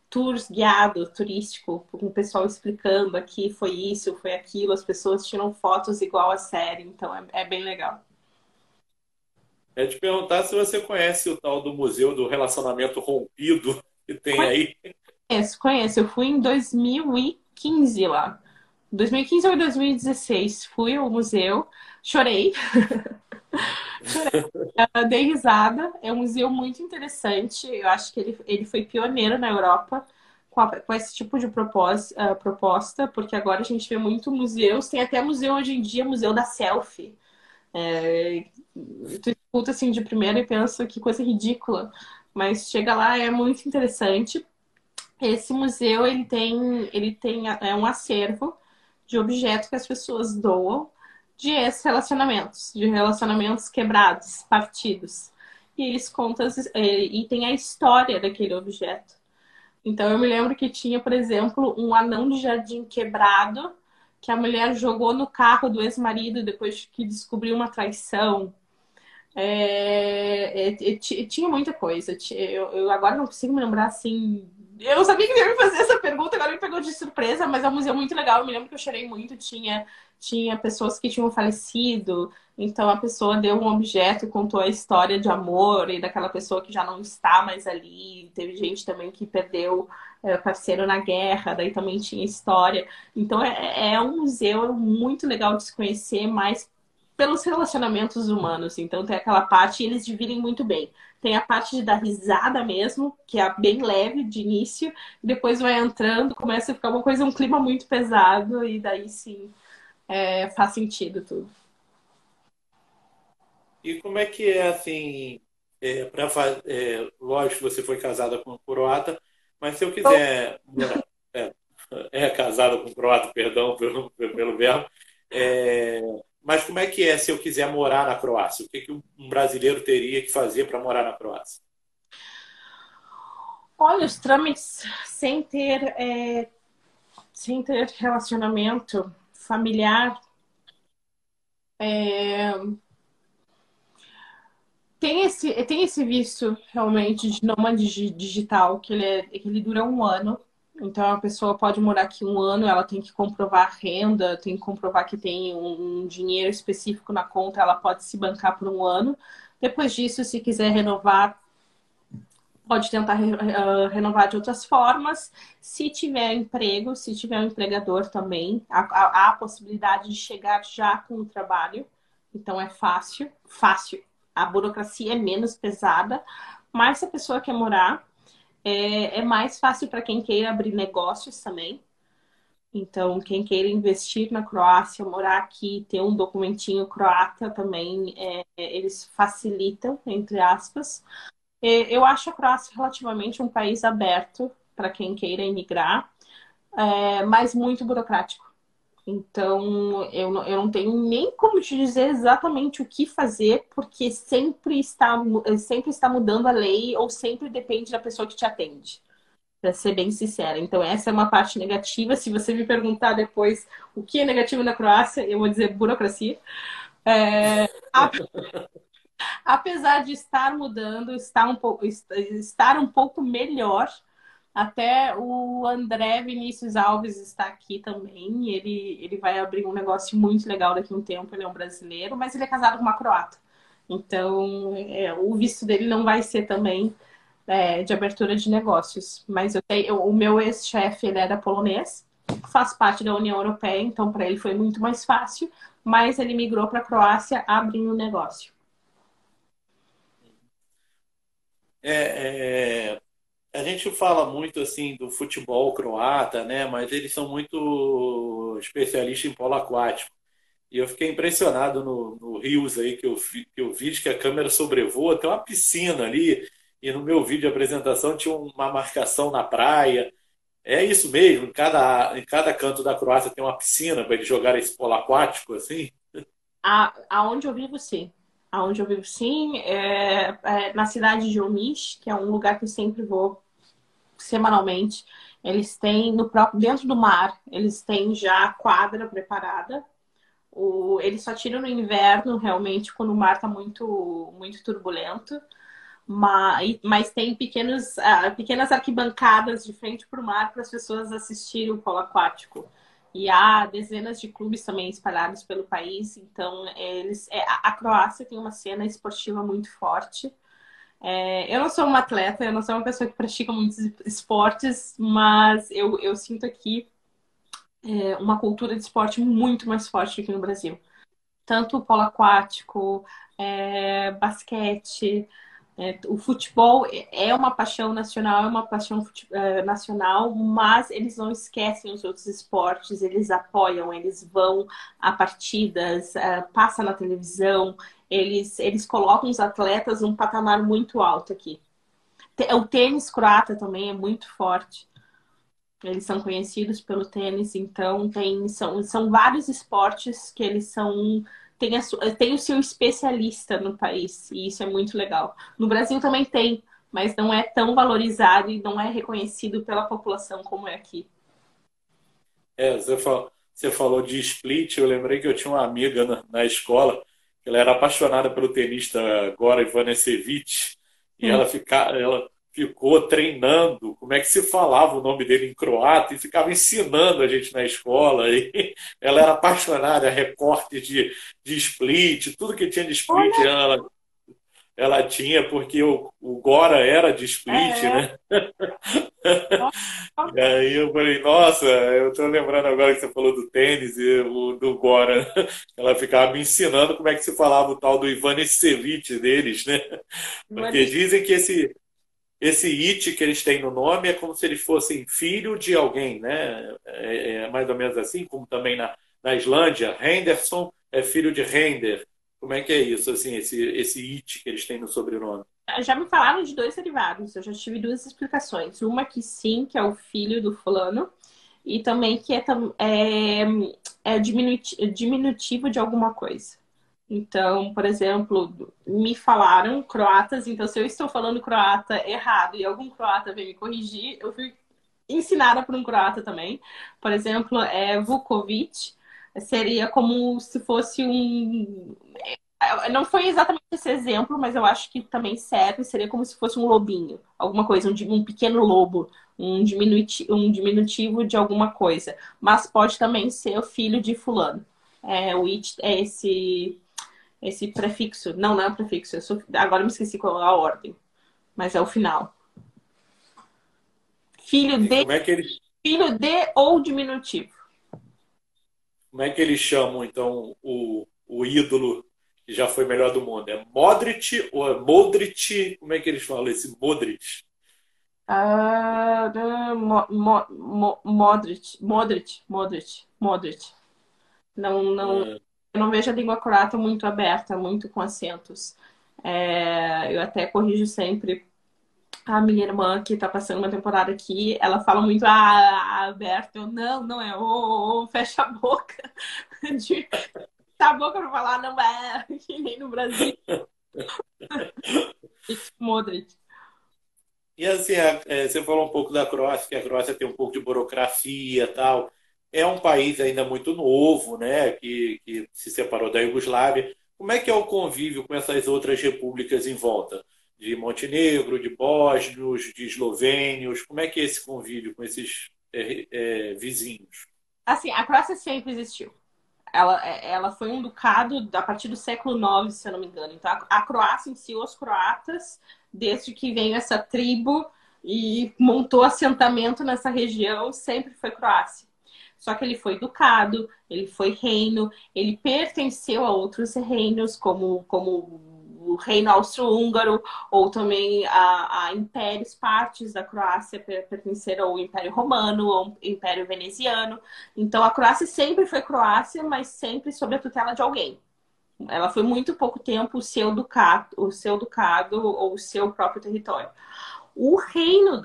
tours guiado, turístico, com o pessoal explicando aqui foi isso, foi aquilo, as pessoas tiram fotos igual a série, então é, é bem legal.
É te perguntar se você conhece o tal do Museu do Relacionamento Rompido que tem aí.
Conheço, conheço. Eu fui em 2015 lá. 2015 ou 2016. Fui ao museu, chorei. <laughs> <laughs> Dei risada. É um museu muito interessante. Eu acho que ele, ele foi pioneiro na Europa com, a, com esse tipo de propós, uh, proposta, porque agora a gente vê muito museus. Tem até museu hoje em dia, museu da selfie. É, tu escuta assim de primeira e pensa que coisa ridícula, mas chega lá é muito interessante. Esse museu ele tem ele tem é um acervo de objetos que as pessoas doam de ex-relacionamentos, de relacionamentos quebrados, partidos. E eles contam é, e tem a história daquele objeto. Então eu me lembro que tinha, por exemplo, um anão de jardim quebrado que a mulher jogou no carro do ex-marido depois que descobriu uma traição. É, é, é tinha muita coisa. Eu, eu, agora não consigo me lembrar assim. Eu sabia que ia me fazer essa pergunta, agora me pegou de surpresa, mas é um museu muito legal. Eu me lembro que eu chorei muito. Tinha tinha pessoas que tinham falecido, então a pessoa deu um objeto e contou a história de amor e daquela pessoa que já não está mais ali. Teve gente também que perdeu é, parceiro na guerra, daí também tinha história. Então é, é um museu muito legal de se conhecer, mas pelos relacionamentos humanos. Então tem aquela parte e eles dividem muito bem. Tem a parte de dar risada mesmo, que é bem leve de início, depois vai entrando, começa a ficar uma coisa, um clima muito pesado, e daí sim é, faz sentido tudo.
E como é que é assim? É, pra, é, lógico você foi casada com um croata, mas se eu quiser. É, é casada com um croata, perdão pelo, pelo verbo. É, mas como é que é se eu quiser morar na Croácia? O que, que um brasileiro teria que fazer para morar na Croácia?
Olha, os trâmites sem ter, é, sem ter relacionamento familiar. É... Tem esse, tem esse visto realmente de nômade digital, que ele, é, que ele dura um ano. Então a pessoa pode morar aqui um ano, ela tem que comprovar renda, tem que comprovar que tem um, um dinheiro específico na conta, ela pode se bancar por um ano. Depois disso, se quiser renovar, pode tentar re, uh, renovar de outras formas. Se tiver emprego, se tiver um empregador também, há, há, a possibilidade de chegar já com o trabalho. Então é fácil, fácil. A burocracia é menos pesada, mas se a pessoa quer morar, é, é mais fácil para quem queira abrir negócios também. Então, quem queira investir na Croácia, morar aqui, ter um documentinho croata também, é, eles facilitam, entre aspas. Eu acho a Croácia relativamente um país aberto para quem queira emigrar, é, mas muito burocrático. Então, eu não, eu não tenho nem como te dizer exatamente o que fazer, porque sempre está, sempre está mudando a lei ou sempre depende da pessoa que te atende. Para ser bem sincera. Então, essa é uma parte negativa. Se você me perguntar depois o que é negativo na Croácia, eu vou dizer burocracia. É, <laughs> apesar de estar mudando, estar um pouco, estar um pouco melhor até o André Vinícius Alves está aqui também. Ele, ele vai abrir um negócio muito legal daqui a um tempo. Ele é um brasileiro, mas ele é casado com uma croata. Então, é, o visto dele não vai ser também é, de abertura de negócios. Mas eu tenho, o meu ex-chefe ele era polonês, faz parte da União Europeia, então para ele foi muito mais fácil. Mas ele migrou para a Croácia abrindo um negócio.
É, é, a gente fala muito assim do futebol croata, né? Mas eles são muito especialistas em polo aquático. E eu fiquei impressionado no, no Rios aí que eu, que eu vi que a câmera sobrevoa, tem uma piscina ali, e no meu vídeo de apresentação tinha uma marcação na praia. É isso mesmo, em cada, em cada canto da Croácia tem uma piscina para eles jogarem esse polo aquático, assim?
A, aonde eu vivo, sim. Aonde eu vivo, sim. É, é, na cidade de Omish, que é um lugar que eu sempre vou semanalmente. Eles têm no próprio dentro do mar, eles têm já a quadra preparada. O, eles só tiram no inverno, realmente, quando o mar está muito, muito turbulento. Mas, mas tem pequenos, uh, pequenas arquibancadas de frente para o mar para as pessoas assistirem o polo aquático. E há dezenas de clubes também espalhados pelo país. Então, eles, é, a Croácia tem uma cena esportiva muito forte. É, eu não sou uma atleta, eu não sou uma pessoa que pratica muitos esportes, mas eu, eu sinto aqui é, uma cultura de esporte muito mais forte aqui no Brasil. Tanto polo aquático, é, basquete, é, o futebol é uma paixão nacional, é uma paixão é, nacional, mas eles não esquecem os outros esportes, eles apoiam, eles vão a partidas, é, passa na televisão, eles, eles colocam os atletas num patamar muito alto aqui. O tênis croata também é muito forte. Eles são conhecidos pelo tênis, então tem, são, são vários esportes que eles são. Tem, a, tem o seu especialista no país, e isso é muito legal. No Brasil também tem, mas não é tão valorizado e não é reconhecido pela população como é aqui.
É, você falou, você falou de split, eu lembrei que eu tinha uma amiga na, na escola ela era apaixonada pelo tenista agora Ivanisevic e hum. ela, fica, ela ficou treinando como é que se falava o nome dele em croata e ficava ensinando a gente na escola. E <laughs> ela era apaixonada, recortes de, de split, tudo que tinha de split, ela, ela tinha, porque o, o Gora era de split, é. né? <laughs> e aí eu falei, nossa, eu tô lembrando agora que você falou do tênis e o, do Gora. <laughs> Ela ficava me ensinando como é que se falava o tal do Ivan Sevic deles, né? Porque dizem que esse, esse it que eles têm no nome é como se eles fossem filho de alguém, né? É, é mais ou menos assim, como também na, na Islândia, Henderson é filho de Render. Como é que é isso, assim, esse, esse it que eles têm no sobrenome?
Já me falaram de dois derivados, eu já tive duas explicações. Uma que sim, que é o filho do fulano, e também que é, é, é diminutivo de alguma coisa. Então, por exemplo, me falaram croatas, então se eu estou falando croata errado e algum croata vem me corrigir, eu fui ensinada por um croata também. Por exemplo, é Vukovic, seria como se fosse um. Não foi exatamente esse exemplo, mas eu acho que também serve. Seria como se fosse um lobinho, alguma coisa, um, um pequeno lobo, um diminutivo, um diminutivo de alguma coisa. Mas pode também ser o filho de fulano. É, o it é esse, esse prefixo. Não, não é o prefixo. Agora me esqueci qual é a ordem. Mas é o final. Filho de.
Como é que eles...
Filho de ou diminutivo.
Como é que eles chamam, então, o, o ídolo que já foi melhor do mundo? É Modric ou é Modric? Como é que eles falam esse Modric?
Uh, Mo, Mo, Mo, Modric, Modric, Modric, Modric. Não, não, é. Eu não vejo a língua croata muito aberta, muito com acentos. É, eu até corrijo sempre a minha irmã que tá passando uma temporada aqui, ela fala muito ah, aberto. Eu, não, não é, ô, fecha a boca. <laughs> De, tá a boca pra falar, não é, <laughs> que nem no Brasil. <laughs> Modric.
E assim, é, você falou um pouco da Croácia, que a Croácia tem um pouco de burocracia e tal. É um país ainda muito novo, né, que, que se separou da Iugoslávia. Como é que é o convívio com essas outras repúblicas em volta? De Montenegro, de bósnios, de eslovênios? Como é que é esse convívio com esses é, é, vizinhos?
Assim, a Croácia sempre existiu. Ela, é, ela foi um ducado a partir do século IX, se eu não me engano. Então, a, Croácia em si, os croatas, desde que veio essa tribo e montou assentamento nessa região, sempre foi Croácia. Só que ele foi ducado, ele foi reino, ele pertenceu a outros reinos, como, como o reino austro-húngaro, ou também a, a, impérios, partes da Croácia pertenceram ao Império Romano, ao Império Veneziano. Então a Croácia sempre foi Croácia, mas sempre sob a tutela de alguém. Ela foi muito pouco tempo o seu ducado, o seu ducado ou o seu próprio território. O reino,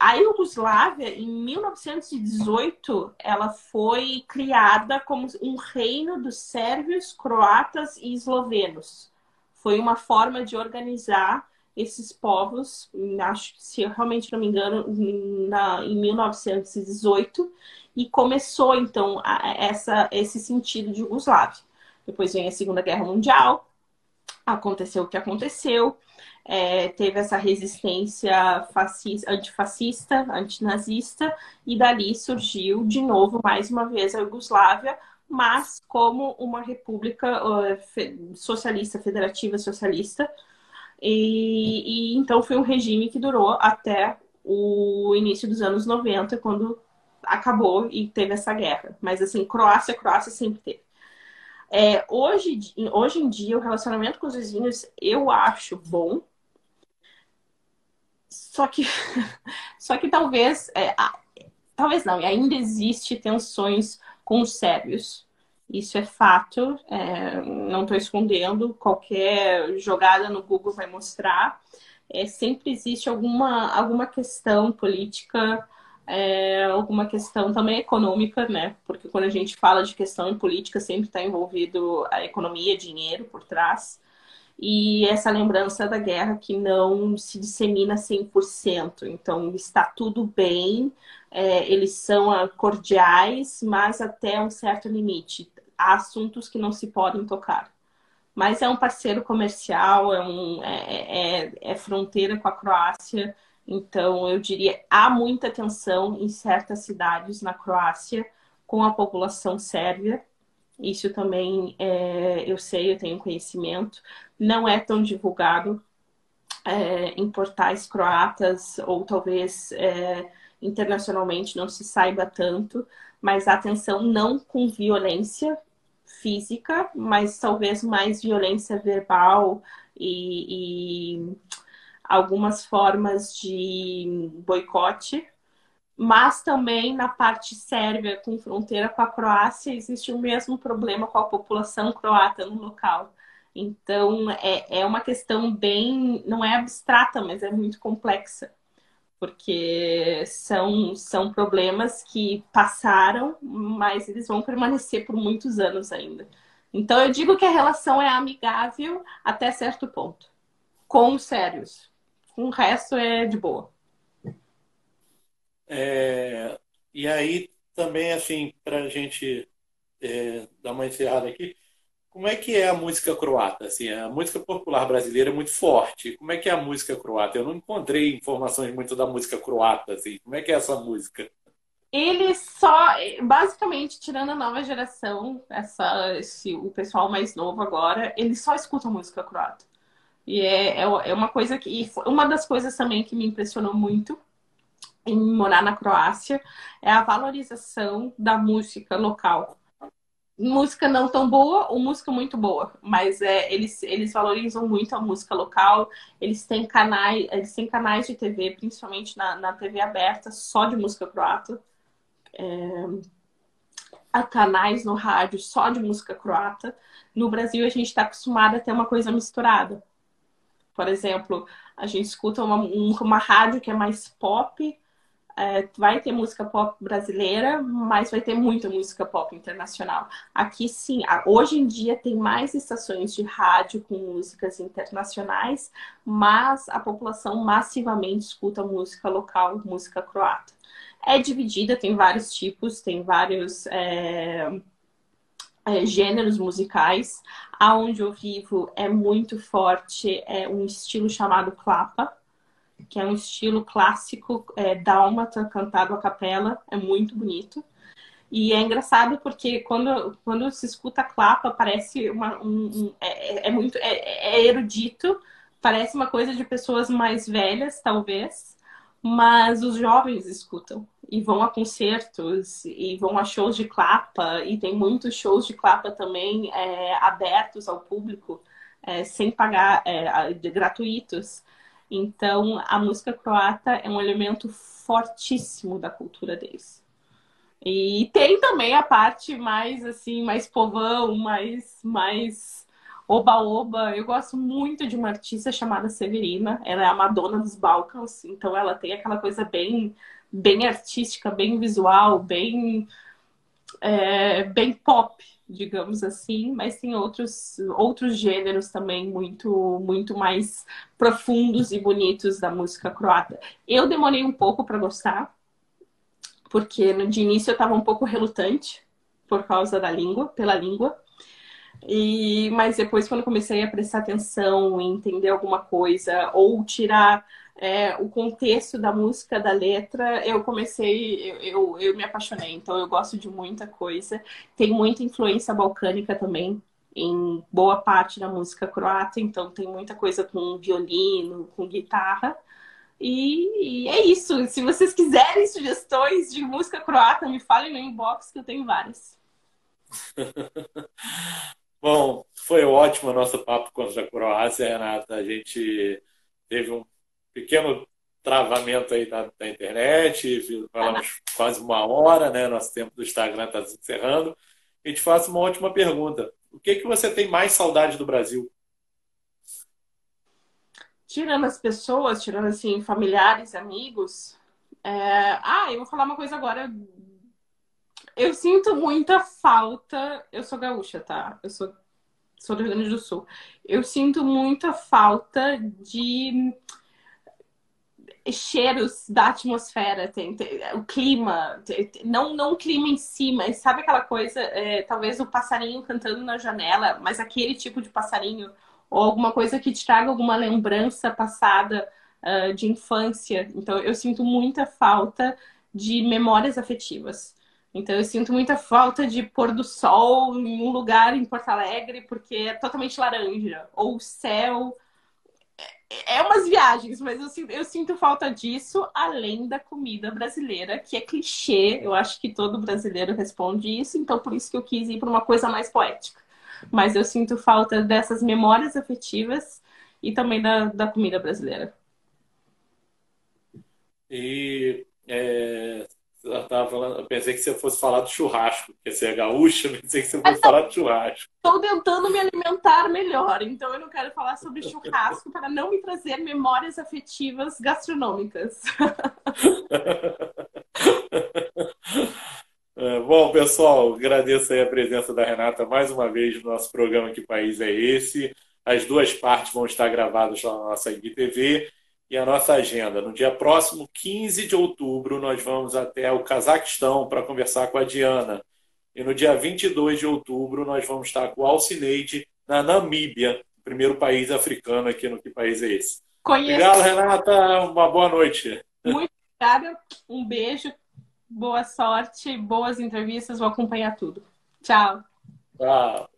a Iugoslávia, em 1918, ela foi criada como um reino dos sérvios, croatas e eslovenos. Foi uma forma de organizar esses povos, acho que se eu realmente não me engano, na, em 1918, e começou então a, essa, esse sentido de Iugoslávia. Depois vem a Segunda Guerra Mundial, aconteceu o que aconteceu, é, teve essa resistência fascista, antifascista, antinazista, e dali surgiu de novo, mais uma vez, a Iugoslávia, mas como uma república socialista, federativa socialista. E, e, então foi um regime que durou até o início dos anos 90, quando acabou e teve essa guerra. Mas assim, Croácia, Croácia sempre teve. É, hoje, hoje em dia, o relacionamento com os vizinhos eu acho bom, só que, <laughs> só que talvez, é, talvez não, ainda existe tensões com os sérvios. Isso é fato, é, não estou escondendo, qualquer jogada no Google vai mostrar. É, sempre existe alguma, alguma questão política, é, alguma questão também econômica, né? Porque quando a gente fala de questão política, sempre está envolvido a economia, dinheiro por trás e essa lembrança da guerra que não se dissemina 100%. Então, está tudo bem, é, eles são cordiais, mas até um certo limite. Há assuntos que não se podem tocar. Mas é um parceiro comercial, é, um, é, é, é fronteira com a Croácia, então eu diria há muita tensão em certas cidades na Croácia com a população sérvia isso também é, eu sei, eu tenho conhecimento. Não é tão divulgado é, em portais croatas ou talvez é, internacionalmente não se saiba tanto, mas atenção não com violência física, mas talvez mais violência verbal e, e algumas formas de boicote mas também na parte sérvia, com fronteira com a Croácia, existe o mesmo problema com a população croata no local. Então, é, é uma questão bem, não é abstrata, mas é muito complexa, porque são, são problemas que passaram, mas eles vão permanecer por muitos anos ainda. Então, eu digo que a relação é amigável até certo ponto, com os sérios. O resto é de boa.
É, e aí também, assim, para a gente é, dar uma encerrada aqui, como é que é a música croata? Assim, a música popular brasileira é muito forte. Como é que é a música croata? Eu não encontrei informações muito da música croata. Assim. Como é que é essa música?
Ele só, basicamente, tirando a nova geração, essa, esse, o pessoal mais novo agora, eles só escutam música croata. E é, é, é uma coisa que. Uma das coisas também que me impressionou muito em morar na Croácia é a valorização da música local. música não tão boa ou música muito boa, mas é, eles, eles valorizam muito a música local. Eles têm canais, eles têm canais de TV, principalmente na, na TV aberta, só de música croata. É, canais no rádio só de música croata. No Brasil a gente está acostumado a ter uma coisa misturada. Por exemplo, a gente escuta uma, uma rádio que é mais pop, é, vai ter música pop brasileira, mas vai ter muita música pop internacional. Aqui sim, hoje em dia tem mais estações de rádio com músicas internacionais, mas a população massivamente escuta música local, música croata. É dividida, tem vários tipos, tem vários é, é, gêneros musicais. Aonde eu vivo é muito forte, é um estilo chamado clapa que é um estilo clássico é, dálmata cantado a capela, é muito bonito. E é engraçado porque quando, quando se escuta a clapa, parece uma, um, um é, é, muito é, é, erudito, parece uma coisa de pessoas mais velhas, talvez, mas os jovens escutam e vão a concertos e vão a shows de clapa e tem muitos shows de clapa também é, abertos ao público é, sem pagar, é, gratuitos. Então, a música croata é um elemento fortíssimo da cultura deles. E tem também a parte mais assim, mais povão, mais mais oba-oba. Eu gosto muito de uma artista chamada Severina. Ela é a Madonna dos Balcãs, então ela tem aquela coisa bem bem artística, bem visual, bem é, bem pop digamos assim, mas tem outros, outros gêneros também muito, muito mais profundos e bonitos da música croata. Eu demorei um pouco para gostar, porque de início eu estava um pouco relutante por causa da língua, pela língua. E, mas depois, quando comecei a prestar atenção entender alguma coisa, ou tirar é, o contexto da música, da letra, eu comecei, eu, eu, eu, me apaixonei. Então, eu gosto de muita coisa. Tem muita influência balcânica também, em boa parte da música croata. Então, tem muita coisa com violino, com guitarra. E, e é isso. Se vocês quiserem sugestões de música croata, me falem no inbox que eu tenho várias. <laughs>
Bom, foi ótimo o nosso papo contra a Croácia, Renata. A gente teve um pequeno travamento aí da, da internet, falamos quase uma hora, né? Nosso tempo do Instagram está se encerrando. E te faço uma última pergunta. O que, que você tem mais saudade do Brasil?
Tirando as pessoas, tirando assim, familiares, amigos. É... Ah, eu vou falar uma coisa agora. Eu sinto muita falta. Eu sou gaúcha, tá? Eu sou, sou do Rio Grande do Sul. Eu sinto muita falta de cheiros da atmosfera, tem, tem o clima, tem, não, não o clima em si, mas sabe aquela coisa, é, talvez o passarinho cantando na janela, mas aquele tipo de passarinho, ou alguma coisa que te traga alguma lembrança passada uh, de infância. Então, eu sinto muita falta de memórias afetivas. Então, eu sinto muita falta de pôr do sol em um lugar em Porto Alegre, porque é totalmente laranja, ou o céu é umas viagens, mas eu, eu, sinto falta disso, além da comida brasileira, que é clichê. Eu acho que todo brasileiro responde isso, então por isso que eu quis ir para uma coisa mais poética. Mas eu sinto falta dessas memórias afetivas e também da, da comida brasileira.
E é, eu, tava falando, eu pensei que você fosse falar do churrasco, porque você é gaúcha, pensei que você fosse falar do churrasco.
Estou tentando me alimentar melhor, então eu não quero falar sobre churrasco para não me trazer memórias afetivas gastronômicas. <laughs>
É, bom, pessoal, agradeço aí a presença da Renata mais uma vez no nosso programa Que País é Esse? As duas partes vão estar gravadas na nossa IGTV e a nossa agenda. No dia próximo, 15 de outubro, nós vamos até o Cazaquistão para conversar com a Diana. E no dia 22 de outubro, nós vamos estar com o Alcineide na Namíbia, primeiro país africano aqui no Que País é Esse? Conheço. Obrigado, Renata. Uma boa noite.
Muito obrigada. Um beijo. Boa sorte, boas entrevistas. Vou acompanhar tudo. Tchau.
Tchau.